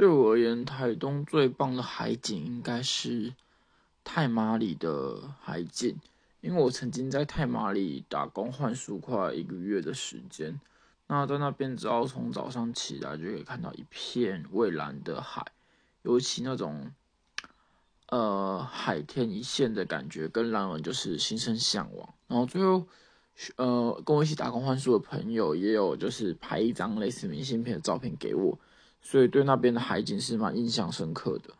对我而言，台东最棒的海景应该是太麻里的海景，因为我曾经在太麻里打工换宿快一个月的时间。那在那边，只要从早上起来就可以看到一片蔚蓝的海，尤其那种呃海天一线的感觉，跟让人就是心生向往。然后最后，呃，跟我一起打工换宿的朋友也有就是拍一张类似明信片的照片给我。所以对那边的海景是蛮印象深刻的。